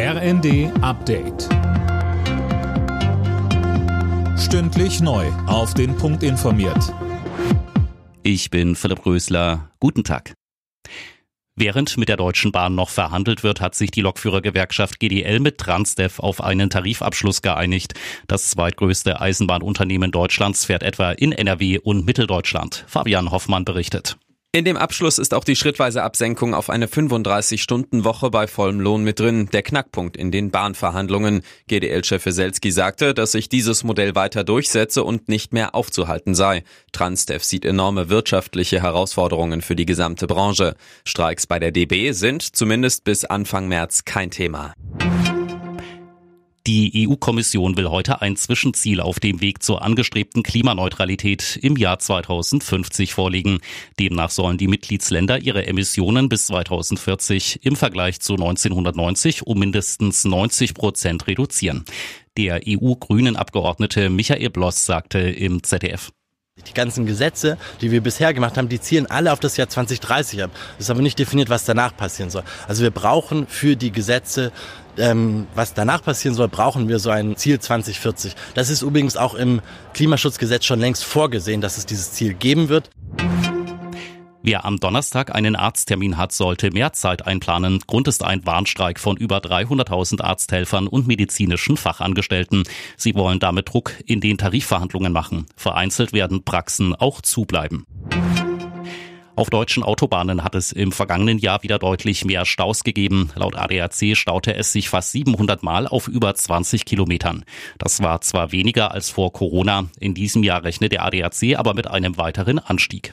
RND Update. Stündlich neu. Auf den Punkt informiert. Ich bin Philipp Rösler. Guten Tag. Während mit der Deutschen Bahn noch verhandelt wird, hat sich die Lokführergewerkschaft GDL mit Transdev auf einen Tarifabschluss geeinigt. Das zweitgrößte Eisenbahnunternehmen Deutschlands fährt etwa in NRW und Mitteldeutschland. Fabian Hoffmann berichtet. In dem Abschluss ist auch die schrittweise Absenkung auf eine 35-Stunden-Woche bei vollem Lohn mit drin, der Knackpunkt in den Bahnverhandlungen. GDL-Chef Weselski sagte, dass sich dieses Modell weiter durchsetze und nicht mehr aufzuhalten sei. Transdev sieht enorme wirtschaftliche Herausforderungen für die gesamte Branche. Streiks bei der DB sind zumindest bis Anfang März kein Thema. Die EU-Kommission will heute ein Zwischenziel auf dem Weg zur angestrebten Klimaneutralität im Jahr 2050 vorlegen. Demnach sollen die Mitgliedsländer ihre Emissionen bis 2040 im Vergleich zu 1990 um mindestens 90 Prozent reduzieren. Der EU-Grünen-Abgeordnete Michael Bloss sagte im ZDF. Die ganzen Gesetze, die wir bisher gemacht haben, die zielen alle auf das Jahr 2030 ab. Es ist aber nicht definiert, was danach passieren soll. Also wir brauchen für die Gesetze, ähm, was danach passieren soll, brauchen wir so ein Ziel 2040. Das ist übrigens auch im Klimaschutzgesetz schon längst vorgesehen, dass es dieses Ziel geben wird. Wer am Donnerstag einen Arzttermin hat, sollte mehr Zeit einplanen. Grund ist ein Warnstreik von über 300.000 Arzthelfern und medizinischen Fachangestellten. Sie wollen damit Druck in den Tarifverhandlungen machen. Vereinzelt werden Praxen auch zubleiben. Auf deutschen Autobahnen hat es im vergangenen Jahr wieder deutlich mehr Staus gegeben. Laut ADAC staute es sich fast 700 Mal auf über 20 Kilometern. Das war zwar weniger als vor Corona. In diesem Jahr rechnet der ADAC aber mit einem weiteren Anstieg.